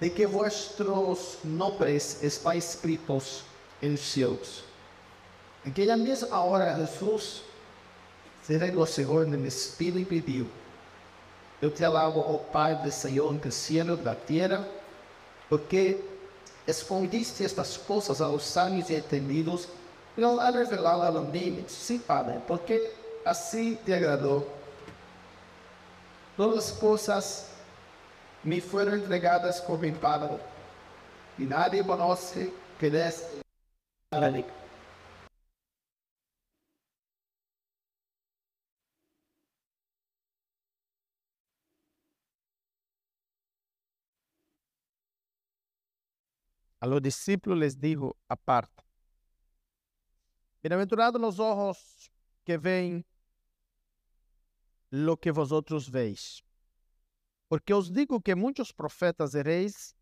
de que vuestros nombres están escritos en los cielos. Aquella mesma hora Jesús se regocijó en el Espíritu y pidió, eu te alabo, Pai do Senhor do cielo da terra, porque escondiste estas coisas aos sábios e entendidos e não há revelado a mim. Sim, Padre, porque assim te agradou. Todas as coisas me foram entregadas mi Padre, e nadie conoce que deste a mim. A los discípulos les dijo aparte, bienaventurados los ojos que ven lo que vosotros veis. Porque os digo que muitos profetas e reis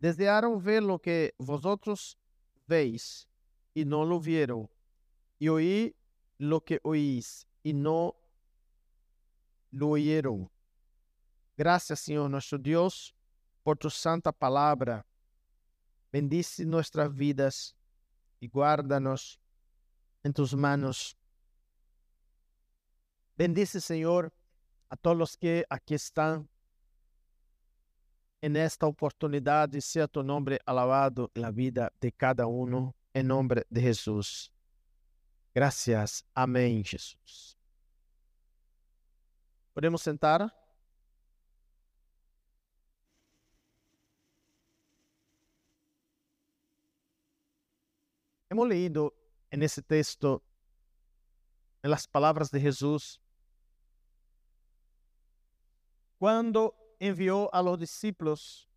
desearam ver lo que vosotros veis e não lo vieron, e oí lo que oís e não lo oyeron. Gracias, Senhor nosso Deus, por tu santa palavra Bendice nuestras vidas y guárdanos en tus manos. Bendice, Señor, a todos los que aquí están en esta y sea tu nombre alabado en la vida de cada uno, en nombre de Jesús. Gracias. Amén, Jesús. ¿Podemos sentar? Hemos leído en ese texto, en las palabras de Jesús, cuando envió a los discípulos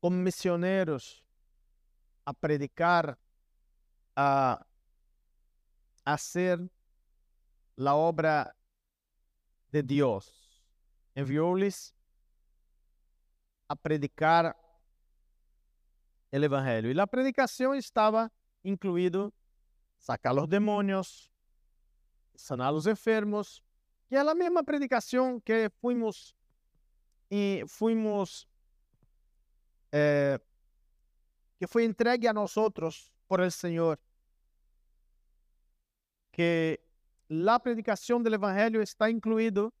como misioneros a predicar, a hacer la obra de Dios. Envióles a predicar el Evangelio. Y la predicación estaba incluido sacar los demonios, sanar los enfermos, que es la misma predicación que fuimos y fuimos eh, que fue entregue a nosotros por el Señor. Que la predicación del Evangelio está incluido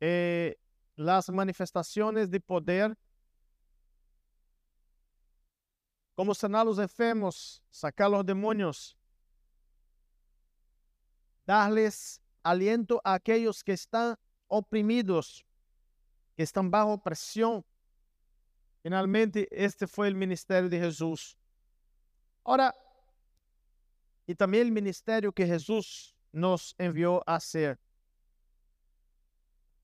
eh, las manifestaciones de poder como sanar los enfermos, sacar los demonios, darles aliento a aquellos que están oprimidos, que están bajo presión. Finalmente, este fue el ministerio de Jesús. Ahora, y también el ministerio que Jesús nos envió a hacer.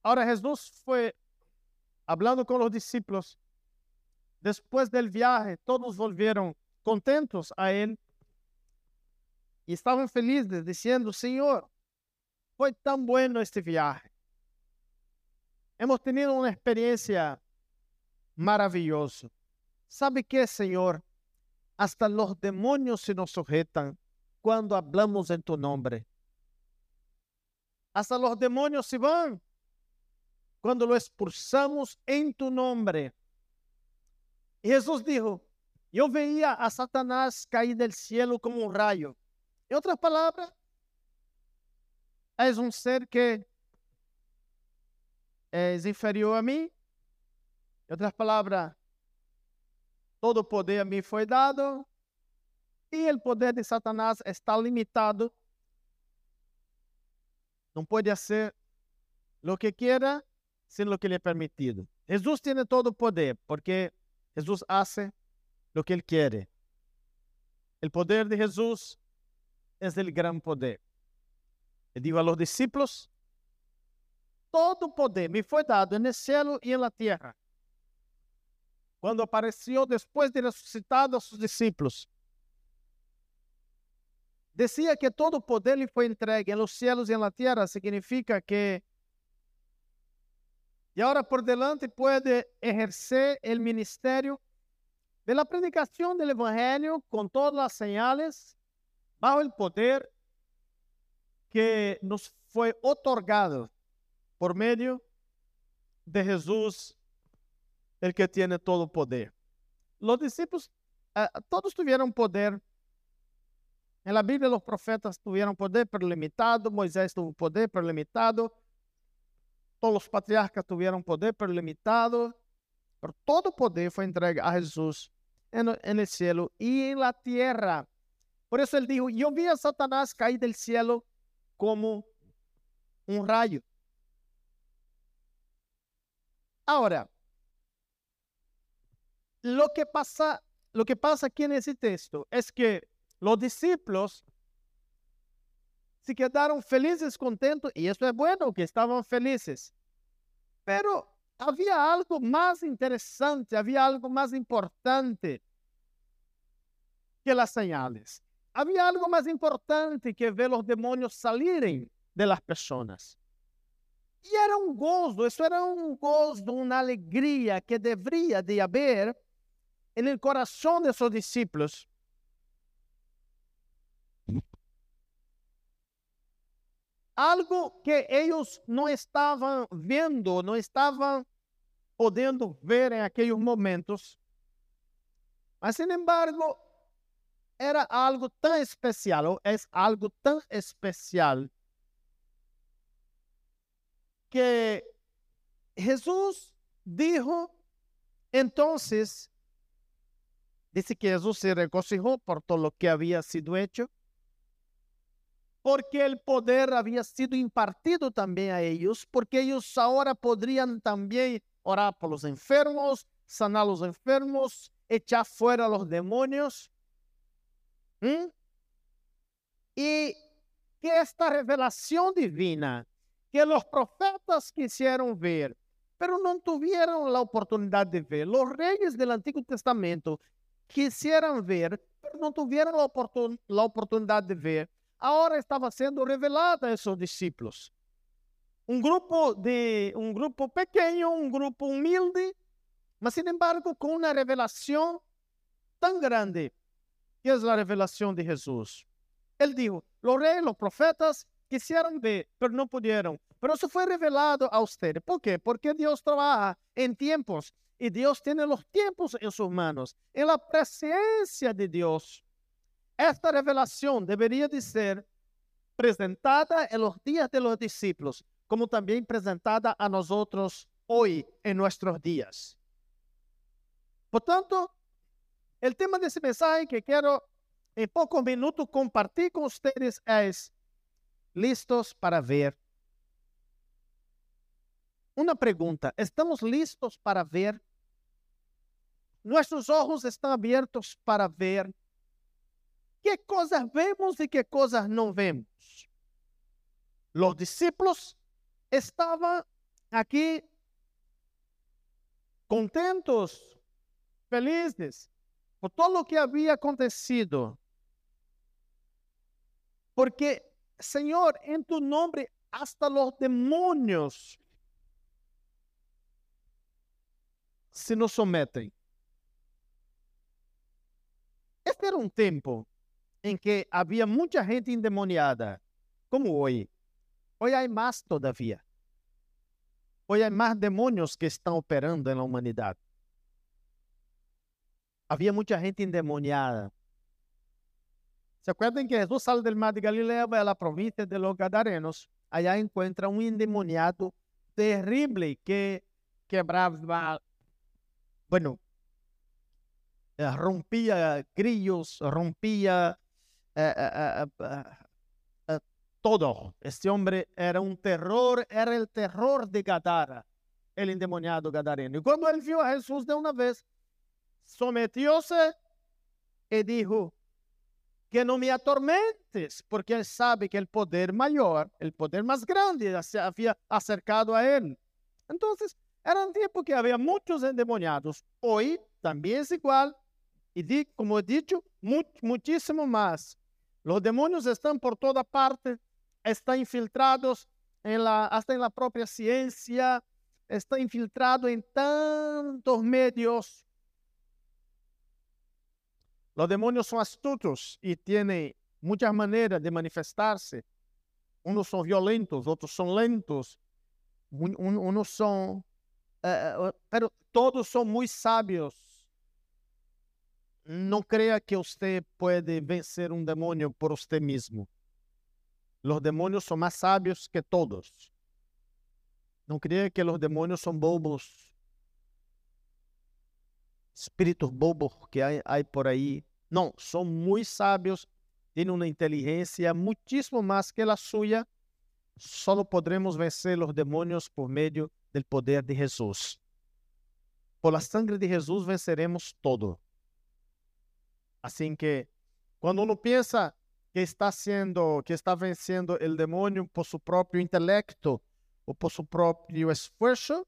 Ahora Jesús fue hablando con los discípulos Después del viaje, todos volvieron contentos a él y estaban felices diciendo, Señor, fue tan bueno este viaje. Hemos tenido una experiencia maravillosa. ¿Sabe qué, Señor? Hasta los demonios se nos sujetan cuando hablamos en tu nombre. Hasta los demonios se van cuando lo expulsamos en tu nombre. Jesus dijo, eu veia a Satanás cair del cielo como um raio. Em outras palavras, és um ser que é inferior a mim. Em outras palavras, todo o poder a mim foi dado e o poder de Satanás está limitado. Não pode fazer o que quiera sem o que lhe é permitido. Jesus tem todo o poder, porque Jesús hace lo que Él quiere. El poder de Jesús es el gran poder. Le digo a los discípulos, todo poder me foi dado no céu e na terra. Quando apareceu depois de ressuscitado a seus discípulos, decía que todo poder lhe foi entregue nos céus e na terra, significa que e agora por delante pode exercer o ministério de la predicación del Evangelio con todas las señales bajo el poder que nos fue otorgado por medio de Jesús el que tiene todo poder. Los discípulos, uh, todos tuvieron poder. En la Biblia los profetas tuvieron poder, pero limitado. Moisés tuvo poder, pero limitado. Todos los patriarcas tuvieron poder, pero limitado. Pero todo poder fue entregado a Jesús en, en el cielo y en la tierra. Por eso él dijo, yo vi a Satanás caer del cielo como un rayo. Ahora, lo que pasa, lo que pasa aquí en ese texto es que los discípulos se quedaron felices, contentos, y eso es bueno, que estaban felices. Pero había algo más interesante, había algo más importante que las señales. Había algo más importante que ver los demonios salirem de las personas. E era um gozo, isso era um gozo, uma alegria que deveria de haver no coração de seus discípulos. Algo que eles não estavam vendo, não estavam podendo ver em aqueles momentos. Mas, sin embargo, era algo tão especial, ou é algo tão especial que Jesús dijo, entonces, dice que Jesús se regocijó por todo lo que había sido hecho, porque el poder había sido impartido también a ellos, porque ellos ahora podrían también orar por los enfermos, sanar los enfermos, echar fuera los demonios. ¿Mm? Y que esta revelación divina que los profetas quisieron ver, pero no tuvieron la oportunidad de ver. Los reyes del Antiguo Testamento quisieron ver, pero no tuvieron la, oportun la oportunidad de ver. Ahora estaba siendo revelada a esos discípulos. Un grupo de un grupo pequeño, un grupo humilde, mas sin embargo con una revelación tan grande, que es la revelación de Jesús. Él dijo, los reyes, los profetas quisieron ver, pero no pudieron. Pero eso fue revelado a ustedes. ¿Por qué? Porque Dios trabaja en tiempos y Dios tiene los tiempos en sus manos, en la presencia de Dios. Esta revelación debería de ser presentada en los días de los discípulos, como también presentada a nosotros hoy en nuestros días. Por tanto, el tema de ese mensaje que quiero en pocos minutos compartir con ustedes es listos para ver. Uma pergunta: estamos listos para ver? Nossos olhos estão abertos para ver que coisas vemos e que coisas não vemos. Os discípulos estavam aqui contentos, felizes por todo o que havia acontecido. Porque Senhor, em tu nome, hasta los demonios se nos sometem. Este era um tempo em que havia muita gente endemoniada, como hoje. Hoje há mais todavia. Hoje há mais demônios que estão operando na humanidade. Havia muita gente endemoniada. ¿Se acuerdan que Jesús sale del mar de Galilea, va la provincia de los Gadarenos? Allá encuentra un endemoniado terrible que quebraba, bueno, eh, rompía grillos, rompía eh, eh, todo. Este hombre era un terror, era el terror de Gadara, el endemoniado gadareno. Y cuando él vio a Jesús de una vez, sometióse y dijo, que no me atormentes, porque él sabe que el poder mayor, el poder más grande se había acercado a él. Entonces, era un tiempo que había muchos endemoniados. Hoy también es igual. Y como he dicho, muchísimo más. Los demonios están por toda parte, están infiltrados hasta en la propia ciencia, están infiltrados en tantos medios Los demonios son astutos y tienen muchas maneras de manifestarse. Unos son violentos, otros son lentos, unos son... Uh, pero todos são muito sábios. Não creia que você pode vencer um demônio por você mesmo. Os demônios são mais sábios que todos. Não creia que os demônios são bobos. Espíritos bobos que há, há por aí. Não, são muito sábios, têm uma inteligência muitíssimo mais que a sua. Só podremos vencer os demônios por meio do poder de Jesus. Por la sangre de Jesus venceremos todo. Assim que, quando uno pensa que está sendo, que está vencendo o demônio por seu próprio intelecto ou por seu próprio esforço,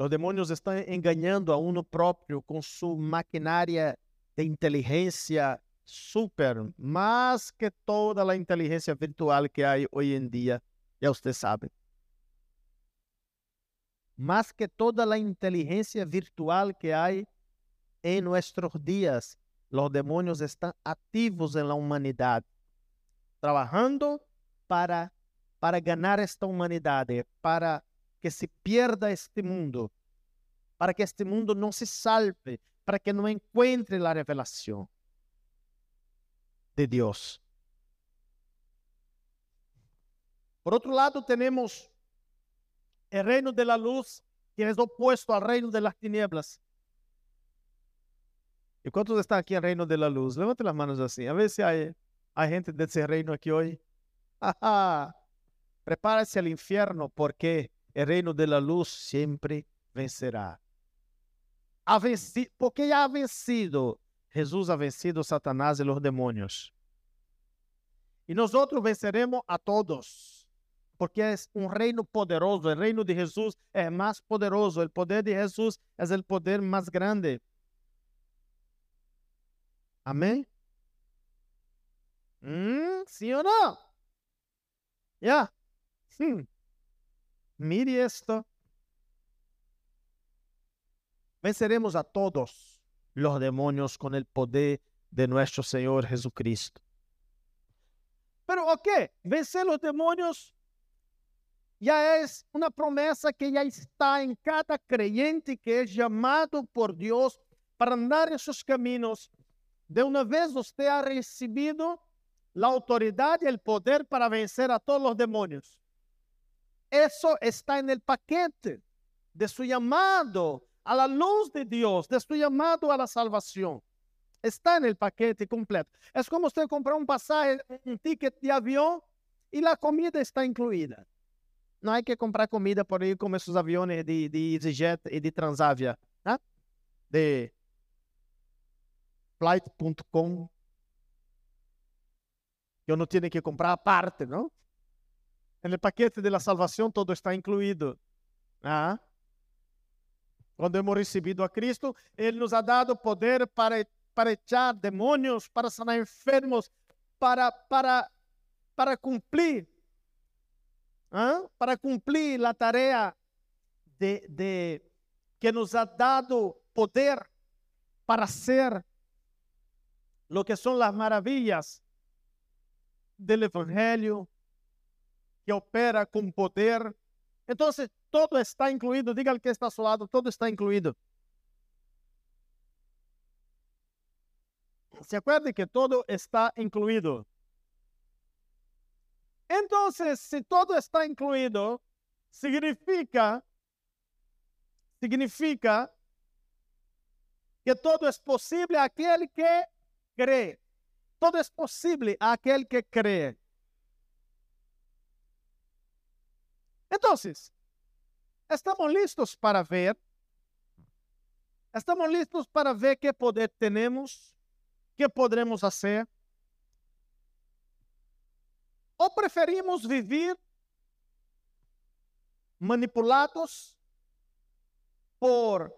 os demônios estão enganando a uno próprio com sua maquinária de inteligência super, mais que toda a inteligência virtual que há hoje em dia, já você sabe. Mais que toda a inteligência virtual que há em nossos dias, os demônios estão ativos na humanidade, trabalhando para, para ganhar esta humanidade, para que se pierda este mundo, para que este mundo não se salve, para que não encontre a revelação de Deus. Por outro lado, temos o reino de la luz, que é opuesto ao reino de las tinieblas. ¿Y cuántos están aquí en reino de la luz? Levanten las manos así. A ver si hay, hay gente de ese reino aquí hoy. Prepárese al infierno porque el reino de la luz siempre vencerá. Ha vencido, porque ha vencido. Jesús ha vencido Satanás y los demonios. Y nosotros venceremos a todos. Porque es un reino poderoso. El reino de Jesús es más poderoso. El poder de Jesús es el poder más grande. Amém? Hum, sim ou não? Já? Sim. Mire esto. Venceremos a todos los demonios con el poder de nuestro Señor Jesucristo. Pero, ok, vencer los demonios ya es una promesa que ya está en cada creyente que es llamado por Dios para andar en sus caminos de uma vez você ha recebido a autoridade e o poder para vencer a todos os demônios. Isso está no paquete de su llamado a la luz de Deus, de su llamado a la salvação. Está no paquete completo. É como você comprar um passagem, um ticket de avião e a comida está incluída. Não há que comprar comida por aí como esses aviões de, de EasyJet e de Transavia, de flight.com, que uno tiene que comprar aparte, ¿no? En el paquete de la todo está incluído. Ah. Quando hemos recebido a Cristo, Ele nos ha dado poder para, para echar demônios, para sanar enfermos, para, para, para cumprir, ¿ah? para cumprir a tarefa de, de, que nos ha dado poder para ser lo que son las maravillas del Evangelio, que opera con poder. Entonces, todo está incluído. Diga al que está a su lado, todo está incluído. Se acuerde que todo está incluído. Entonces, si todo está incluido, significa, significa que todo posible a aquel que cree. Todo posible a aquel que cree. Entonces, estamos listos para ver. Estamos listos para ver qué poder tenemos, qué podremos hacer. ¿O preferimos vivir manipulados por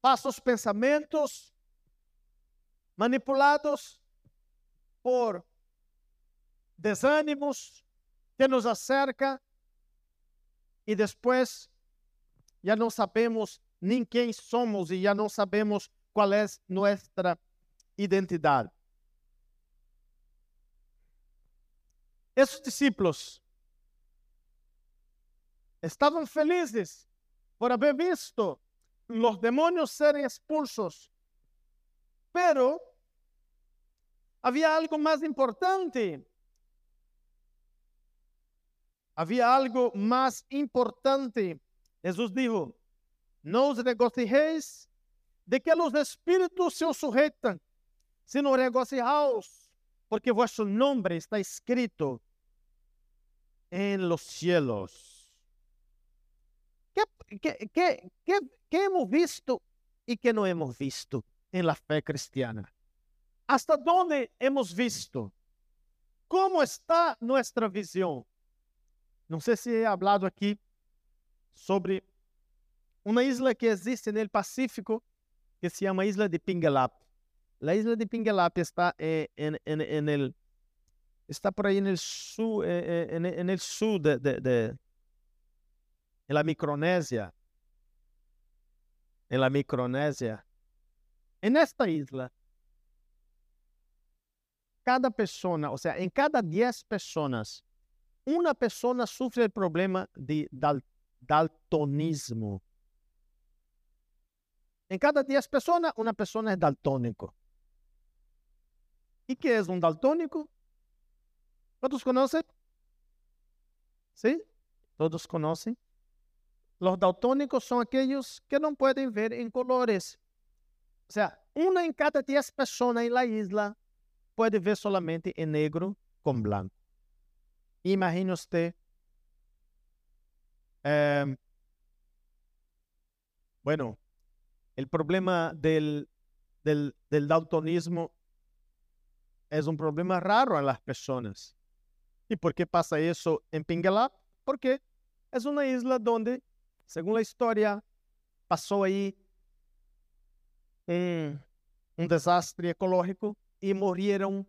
falsos pensamentos, manipulados por desânimos que nos acerca y después ya no sabemos ni quién somos y ya no sabemos cuál es nuestra identidad. Esos discípulos estaban felices por haber visto los demonios ser expulsos, pero había algo más importante había algo más importante. Jesús dijo, no os regocijéis de que los espíritus se os sujetan, sino regocijaos, porque vuestro nombre está escrito en los cielos. ¿Qué, qué, qué, qué, qué hemos visto y qué no hemos visto en la fe cristiana? ¿Hasta dónde hemos visto? ¿Cómo está nuestra visión? No sé si he hablado aquí sobre uma isla que existe no Pacífico que se chama Isla de Pinguelap. A isla de Pinguelap está em, em, el, está por aí no sul, em, em, el sul de, de, de la Micronésia. En la Micronésia. En esta isla, cada pessoa, ou seja, em cada 10 pessoas, uma pessoa sofre o problema de dal, daltonismo. En cada 10 personas, una persona es daltónico. ¿Y qué es un daltónico? ¿Todos conocen? ¿Sí? ¿Todos conocen? Los daltónicos son aquellos que no pueden ver en colores. O sea, una en cada 10 personas en la isla puede ver solamente en negro con blanco. Imagine usted, eh, bueno, el problema del, del, daltonismo es un problema raro en las personas. ¿Y por qué pasa eso en Pinguelá? Porque es una isla donde, según la historia, pasó ahí un, un desastre ecológico y murieron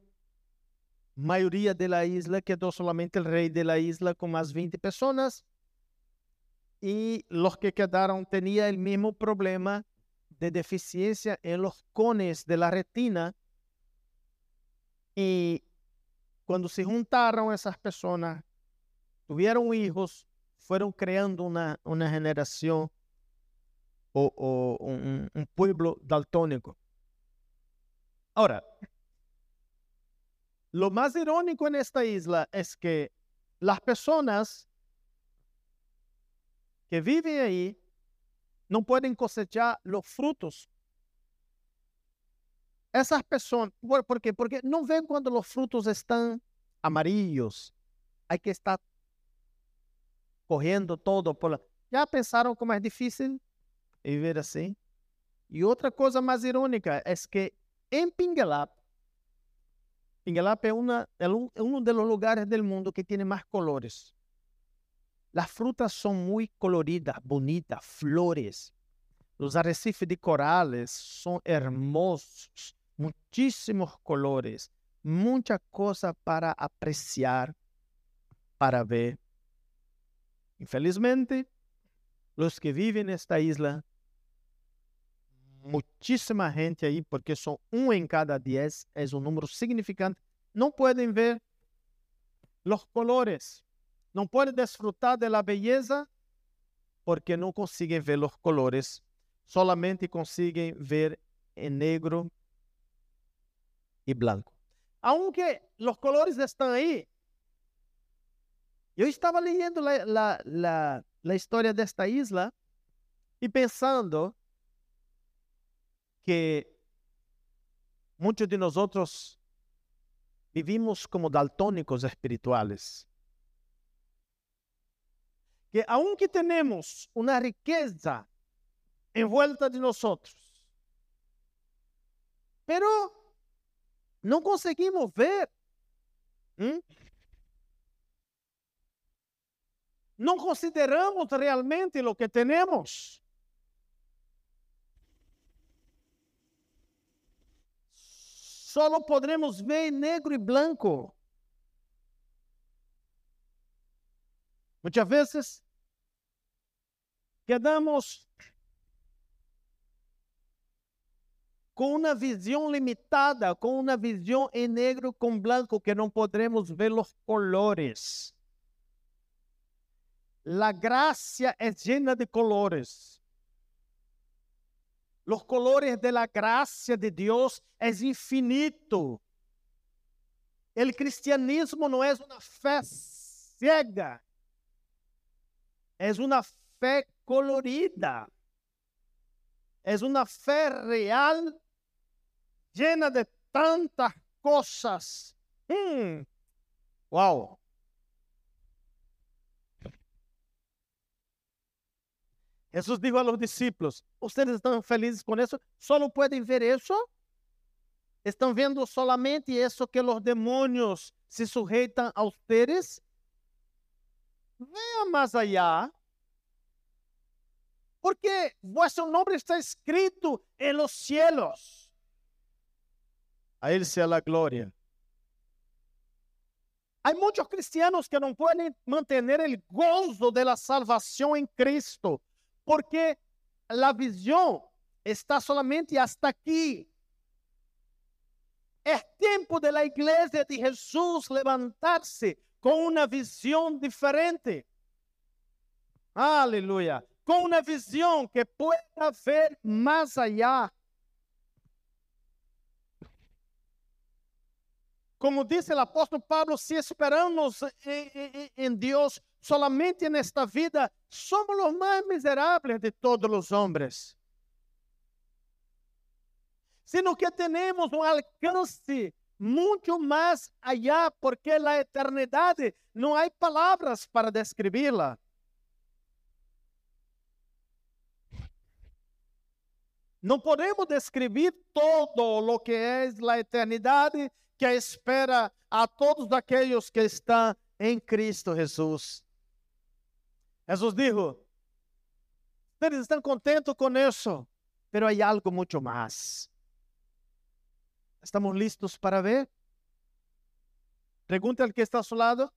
mayoría de la isla, quedó solamente el rey de la isla con más 20 personas y los que quedaron tenían el mismo problema de deficiencia en los cones de la retina. Y cuando se juntaron esas personas, tuvieron hijos, fueron creando una, una generación o, un, un pueblo daltónico. Ahora, lo más irónico en esta isla es que las personas que viven ahí no pueden cosechar los frutos. Esas personas, ¿por qué? Porque no ven cuando los frutos están amarillos. Hay que estar corriendo todo por la... ¿Ya pensaron cómo es difícil vivir así? Y otra cosa más irónica es que en Pingelap Uma, é um, é um dos lugares do mundo que tem mais colores. Las frutas son muy coloridas, bonitas, flores. Los arrecifes de corales son hermosos, muchísimos colores, mucha cosa para apreciar, para ver. Infelizmente, los que viven en esta isla, muchísima gente ahí, porque son uno en cada diez, es un número significante, no pueden ver los colores. não pode desfrutar da beleza porque não conseguem ver os colores, solamente conseguem ver em negro e branco. Aunque os colores estão aí, eu estava lendo a história desta isla e pensando que muitos de nós vivimos como daltónicos espirituales. que aunque tenemos una riqueza envuelta de nosotros, pero no conseguimos ver, no consideramos realmente lo que tenemos. Solo podremos ver negro y blanco. Muitas vezes quedamos com uma visão limitada, com uma visão em negro com branco, que não podemos ver os colores. la gracia es llena de colores. Los colores de la gracia de Dios es infinito. El cristianismo no es una fe ciega, es una fe colorida, es una fe real llena de tantas cosas. Mm. Wow. Jesús dijo a los discípulos, ¿ustedes están felices con eso? ¿Solo pueden ver eso? ¿Están viendo solamente eso que los demonios se sujeitam a ustedes? Vean más allá. Porque vuestro nombre está escrito en los cielos. A Él sea la gloria. Hay muchos cristianos que no pueden mantener el gozo de la salvación en Cristo porque la visión está solamente hasta aquí. Es tiempo de la iglesia de Jesús levantarse con una visión diferente. Aleluya. Con una visión que pueda ver más allá. Como dice el apóstol Pablo, si esperamos en, en, en Dios, solamente nesta vida somos os mais miseráveis de todos os homens. Sino que temos um alcance muito mais allá, porque a eternidade não há palavras para descrevê-la. Não podemos descrever todo o que é a eternidade que espera a todos aqueles que estão em Cristo Jesus. Jesús dijo, ustedes están contentos con eso, pero hay algo mucho más. ¿Estamos listos para ver? Pregunta al que está a su lado.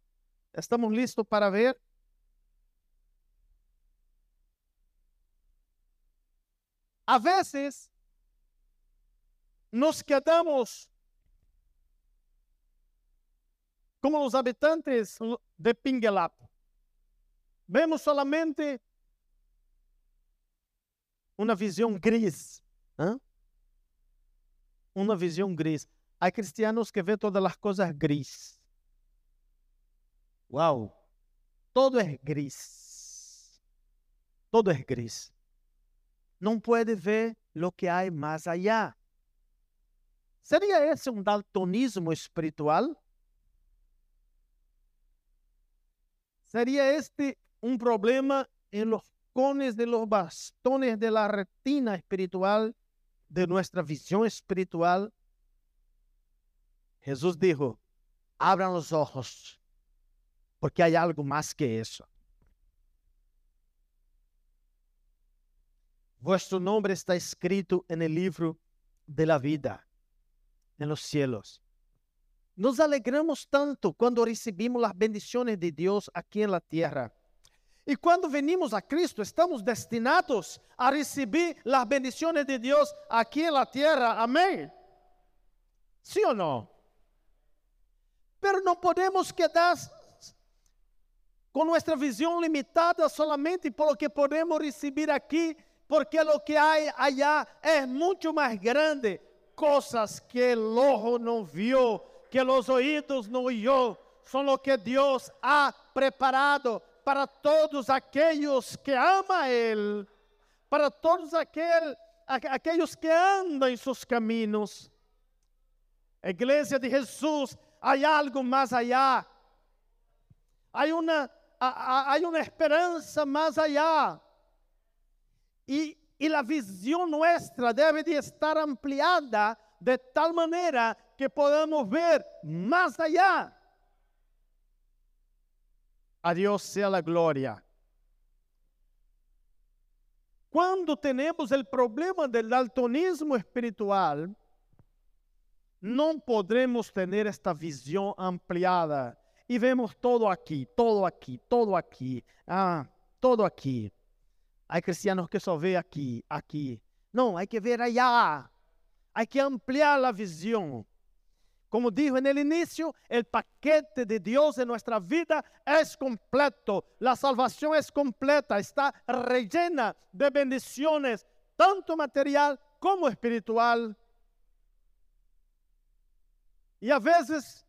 ¿Estamos listos para ver? A veces nos quedamos como los habitantes de Pinguelapo. Vemos solamente uma visão gris. Uma visão gris. Há cristianos que vêem todas as coisas gris. Uau! Todo é gris. Todo é gris. Não pode ver o que há mais allá. Seria esse um daltonismo espiritual? Seria este un problema en los cones de los bastones de la retina espiritual, de nuestra visión espiritual. Jesús dijo, abran los ojos, porque hay algo más que eso. Vuestro nombre está escrito en el libro de la vida, en los cielos. Nos alegramos tanto cuando recibimos las bendiciones de Dios aquí en la tierra. E quando venimos a Cristo, estamos destinados a receber as bendições de Deus aqui na terra. Amém? Sim ou não? Pero não podemos quedar com nossa visão limitada solamente por lo que podemos receber aqui, porque o que há allá é muito mais grande. Coisas que o ojo não viu, que os ouvidos não ouviu, são o que Deus ha preparado para todos aqueles que amam a Ele, para todos aquel, aqueles que andam em seus caminhos. A igreja de Jesus, há algo mais allá. Há uma, há, há allá. E, e a visão nossa deve de estar ampliada de tal maneira que podamos ver mais allá. A Dios sea la gloria. Cuando tenemos el problema del daltonismo espiritual, não podremos ter esta visão ampliada e vemos todo aqui, todo aqui, todo aqui, ah, todo aqui. Há cristianos que só vê aqui, aqui. Não, há que ver allá. Há que ampliar a visão. Como dijo en el inicio, el paquete de Dios en nuestra vida es completo. La salvación es completa, está rellena de bendiciones, tanto material como espiritual. Y a veces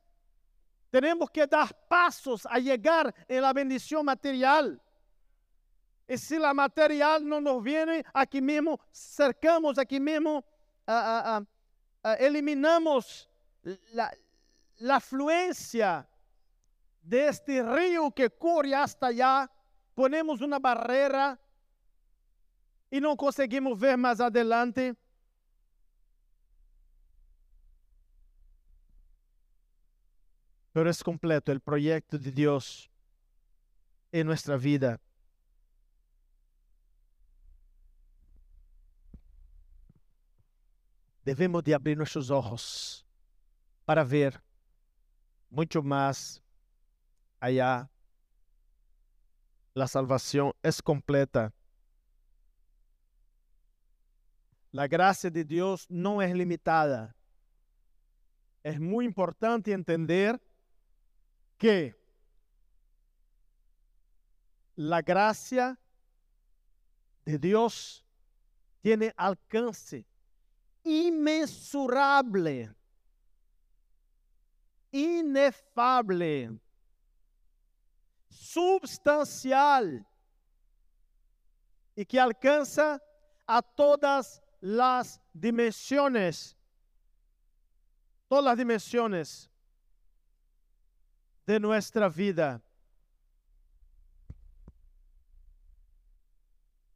tenemos que dar pasos a llegar en la bendición material. Y si la material no nos viene aquí mismo, cercamos aquí mismo, ah, ah, ah, eliminamos la, la afluencia de este río que corre hasta allá, ponemos una barrera y no conseguimos ver más adelante. Pero es completo el proyecto de Dios en nuestra vida. Debemos de abrir nuestros ojos para ver mucho más allá. La salvación es completa. La gracia de Dios no es limitada. Es muy importante entender que la gracia de Dios tiene alcance inmensurable, inefable, substancial y que alcanza a todas las dimensiones, todas las dimensiones de nuestra vida.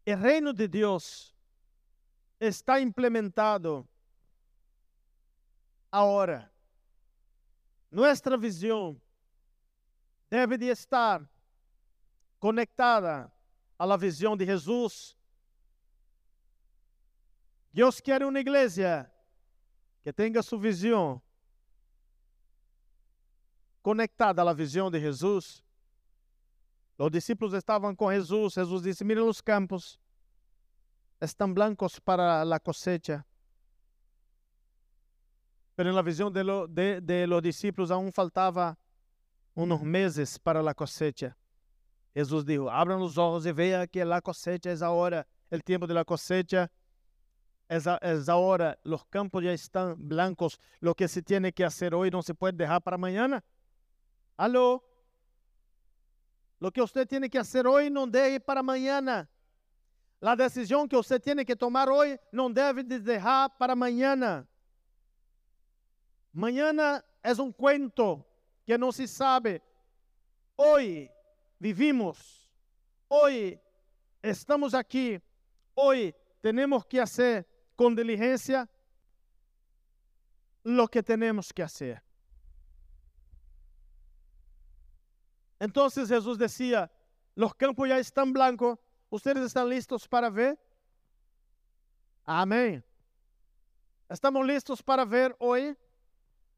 El reino de Dios está implementado ahora. Nuestra visión debe de estar conectada a la visión de Jesús. Dios quiere una iglesia que tenga su visión conectada à visão de Jesus. Os discípulos estavam com Jesus. Jesus disse: Miren os campos, estão blancos para a cosecha. Pero na visão de, lo, de, de los discípulos aún faltava uns meses para a cosecha. Jesus disse: Abram os olhos e vejam que a cosecha é a hora, o tempo da cosecha é a, é a hora, os campos já estão blancos. Lo que se tem que fazer hoje não se pode deixar para amanhã. Alô? Lo que você tem que fazer hoje não deve para amanhã. A decisão que você tem que tomar hoje não deve deixar para amanhã. Amanhã é um cuento que não se sabe. Hoje vivimos. Hoje estamos aqui. Hoje temos que fazer com diligência lo que temos que fazer. Entonces Jesús decía, los campos ya están blancos, ¿ustedes están listos para ver? Amén. ¿Estamos listos para ver hoy?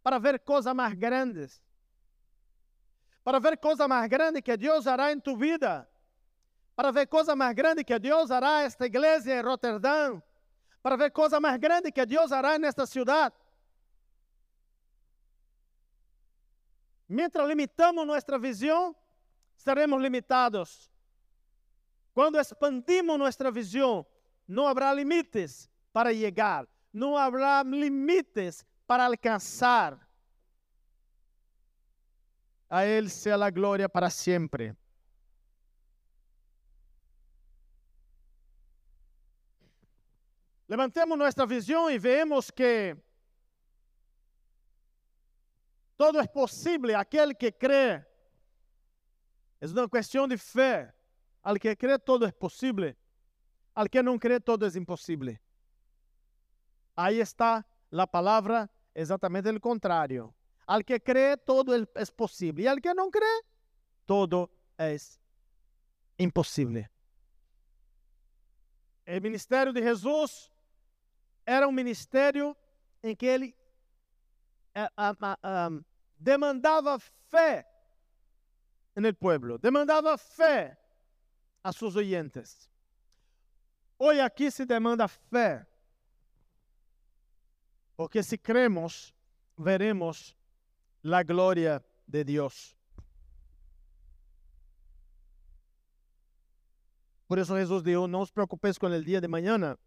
Para ver cosas más grandes. Para ver cosas más grandes que Dios hará en tu vida. Para ver cosas más grandes que Dios hará esta iglesia en Rotterdam. Para ver cosas más grandes que Dios hará en esta ciudad. Mientras limitamos nuestra visión, seremos limitados. Cuando expandimos nuestra visión, no habrá límites para llegar, no habrá límites para alcanzar. A Él sea la gloria para siempre. Levantemos nuestra visión y vemos que todo es posible. Aquel que cree es una cuestión de fe. Al que cree todo es posible. Al que no cree todo es imposible. Ahí está la palabra exatamente o contrário. Al que crê, todo é possível. E al que não crê, todo é impossível. O ministério de Jesus era um ministério em que ele um, demandava fé no pueblo, demandava fé a seus oyentes. Hoje aqui se demanda fé, porque se cremos, veremos la gloria de Dios. Por eso Jesús dijo, no os preocupéis con el día de mañana.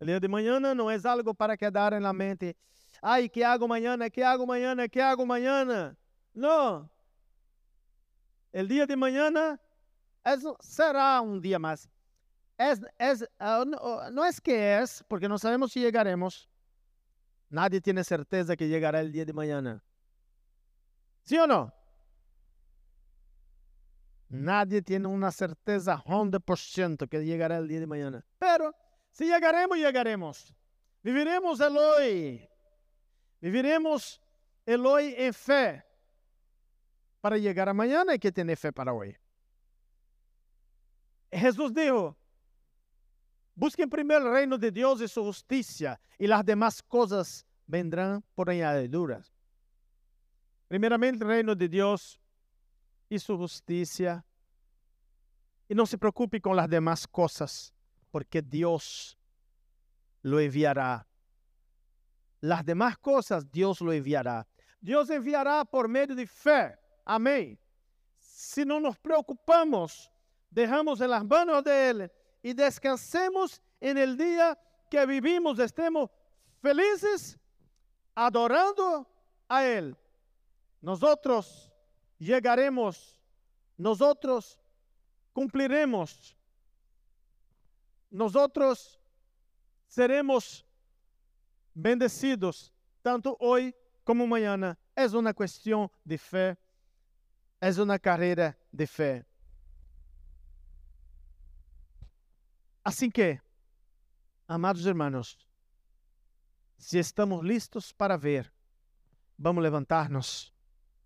El día de mañana no es algo para quedar en la mente. Ay, ¿qué hago mañana? ¿Qué hago mañana? ¿Qué hago mañana? No. El día de mañana será un día más. Uh, no, no es que es, porque no sabemos si llegaremos. Nadie tiene certeza que llegará el día de mañana. ¿Sí o no? Nadie tiene una certeza 100% que llegará el día de mañana. Pero si llegaremos, llegaremos. Viviremos el hoy. Viviremos el hoy en fe. Para llegar a mañana hay que tener fe para hoy. Jesús dijo, busquen primero el reino de Dios y su justicia y las demás cosas vendrán por añadiduras. Primeramente el reino de Dios y su justicia. Y no se preocupe con las demás cosas, porque Dios lo enviará. Las demás cosas Dios lo enviará. Dios enviará por medio de fe. Amén. Si no nos preocupamos, dejamos en las manos de Él y descansemos en el día que vivimos, estemos felices adorando a Él. Nosotros llegaremos, nosotros cumpliremos, nosotros seremos bendecidos tanto hoy como mañana. Es una cuestión de fe, es una carrera de fe. Assim que, amados irmãos, se estamos listos para ver, vamos levantar-nos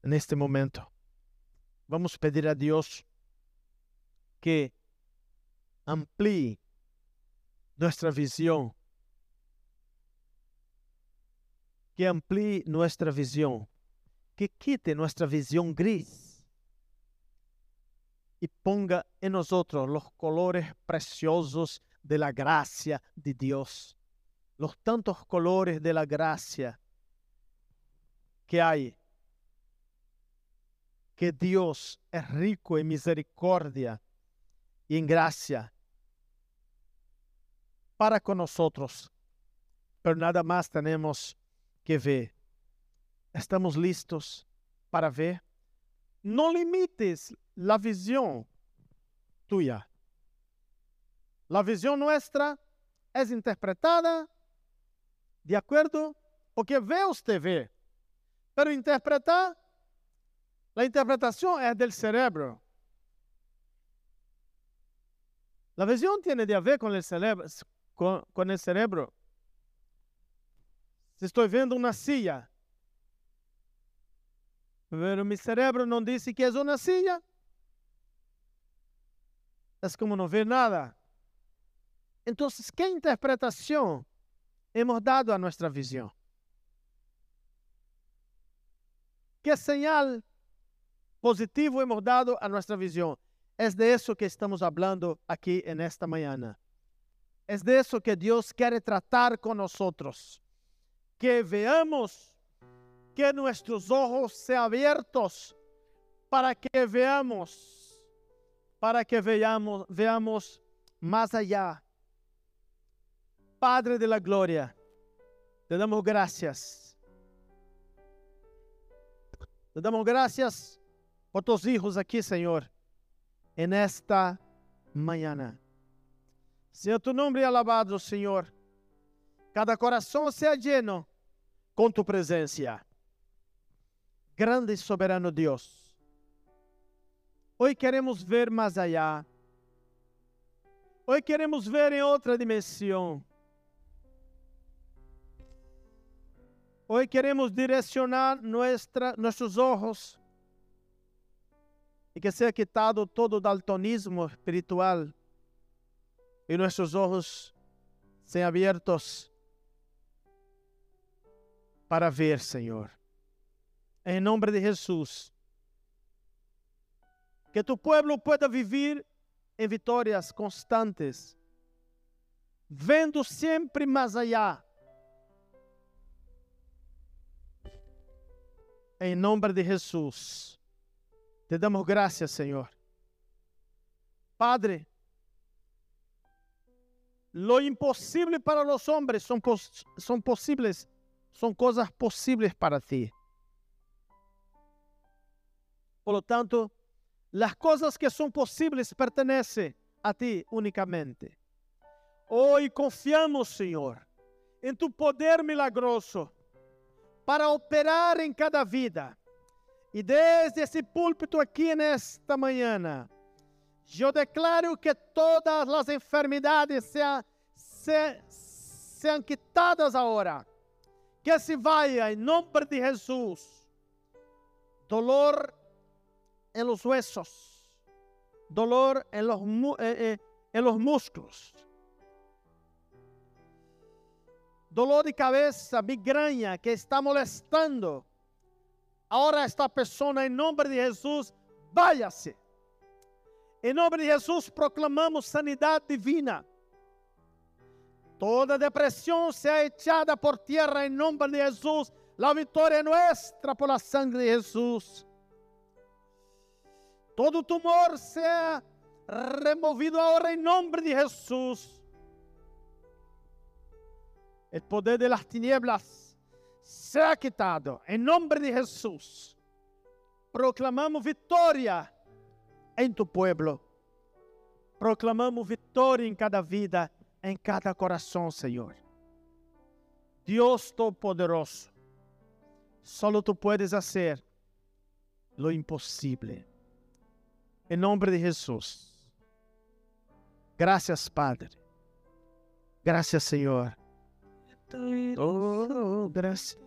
neste momento. Vamos pedir a Deus que amplie nossa visão, que amplie nossa visão, que quite nossa visão gris e ponga em nós os colores preciosos de la gracia de Deus, os tantos colores de la gracia que há que Dios es rico en misericordia y en gracia para con nosotros. Pero nada más tenemos que ver. Estamos listos para ver. No limites la visión tuya. La visión nuestra es interpretada de acuerdo o que ve usted ve. Pero interpretar La interpretación es del cerebro. La visión tiene de ver con el cerebro. Con, con el cerebro. Si estoy viendo una silla, pero mi cerebro no dice que es una silla, es como no ver nada. Entonces, ¿qué interpretación hemos dado a nuestra visión? ¿Qué señal positivo hemos dado a nuestra visión. Es de eso que estamos hablando aquí en esta mañana. Es de eso que Dios quiere tratar con nosotros. Que veamos, que nuestros ojos sean abiertos para que veamos, para que veamos, veamos más allá. Padre de la gloria, te damos gracias. Te damos gracias por tus hijos aquí, Señor, en esta mañana. Sea tu nombre alabado, Señor. Cada coração sea lleno com tu presença. Grande e soberano Deus. Hoje queremos ver mais allá. Hoje queremos ver em outra dimensão. Hoje queremos direcionar nuestra, nossos olhos e que seja quitado todo o daltonismo espiritual e nossos olhos sejam abertos para ver, Senhor. Em nome de Jesus. Que tu pueblo pueda viver em vitórias constantes, vendo sempre mais allá. Em nome de Jesus. Te damos graças, Senhor. Padre, lo impossível para os homens são, pos são coisas possíveis para ti. Por lo tanto, as coisas que são possíveis pertenecem a ti unicamente. Hoje confiamos, Senhor, em tu poder milagroso para operar em cada vida. E desde esse púlpito aqui nesta manhã, eu declaro que todas as enfermidades sejam, se, sejam quitadas agora. Que se vaya em nome de Jesus. Dolor em los huesos, dolor en los, eh, eh, en los músculos, dolor de cabeza, migraña que está molestando. Ahora esta persona, en nombre de Jesús, váyase. Em nome de Jesus, proclamamos sanidade divina. Toda depressão seja echada por terra em nome de Jesus. A vitória é nossa por la sangre de Jesus. Todo tumor sea removido ahora en nombre de Jesús. El poder de las tinieblas sea quitado en nombre de Jesús. Proclamamos victoria en tu pueblo. Proclamamos victoria en cada vida, en cada corazón, Señor. Dios Todopoderoso, solo tú puedes hacer lo imposible. Em nome de Jesus. Graças, Padre. Graças, Senhor. Oh, graças.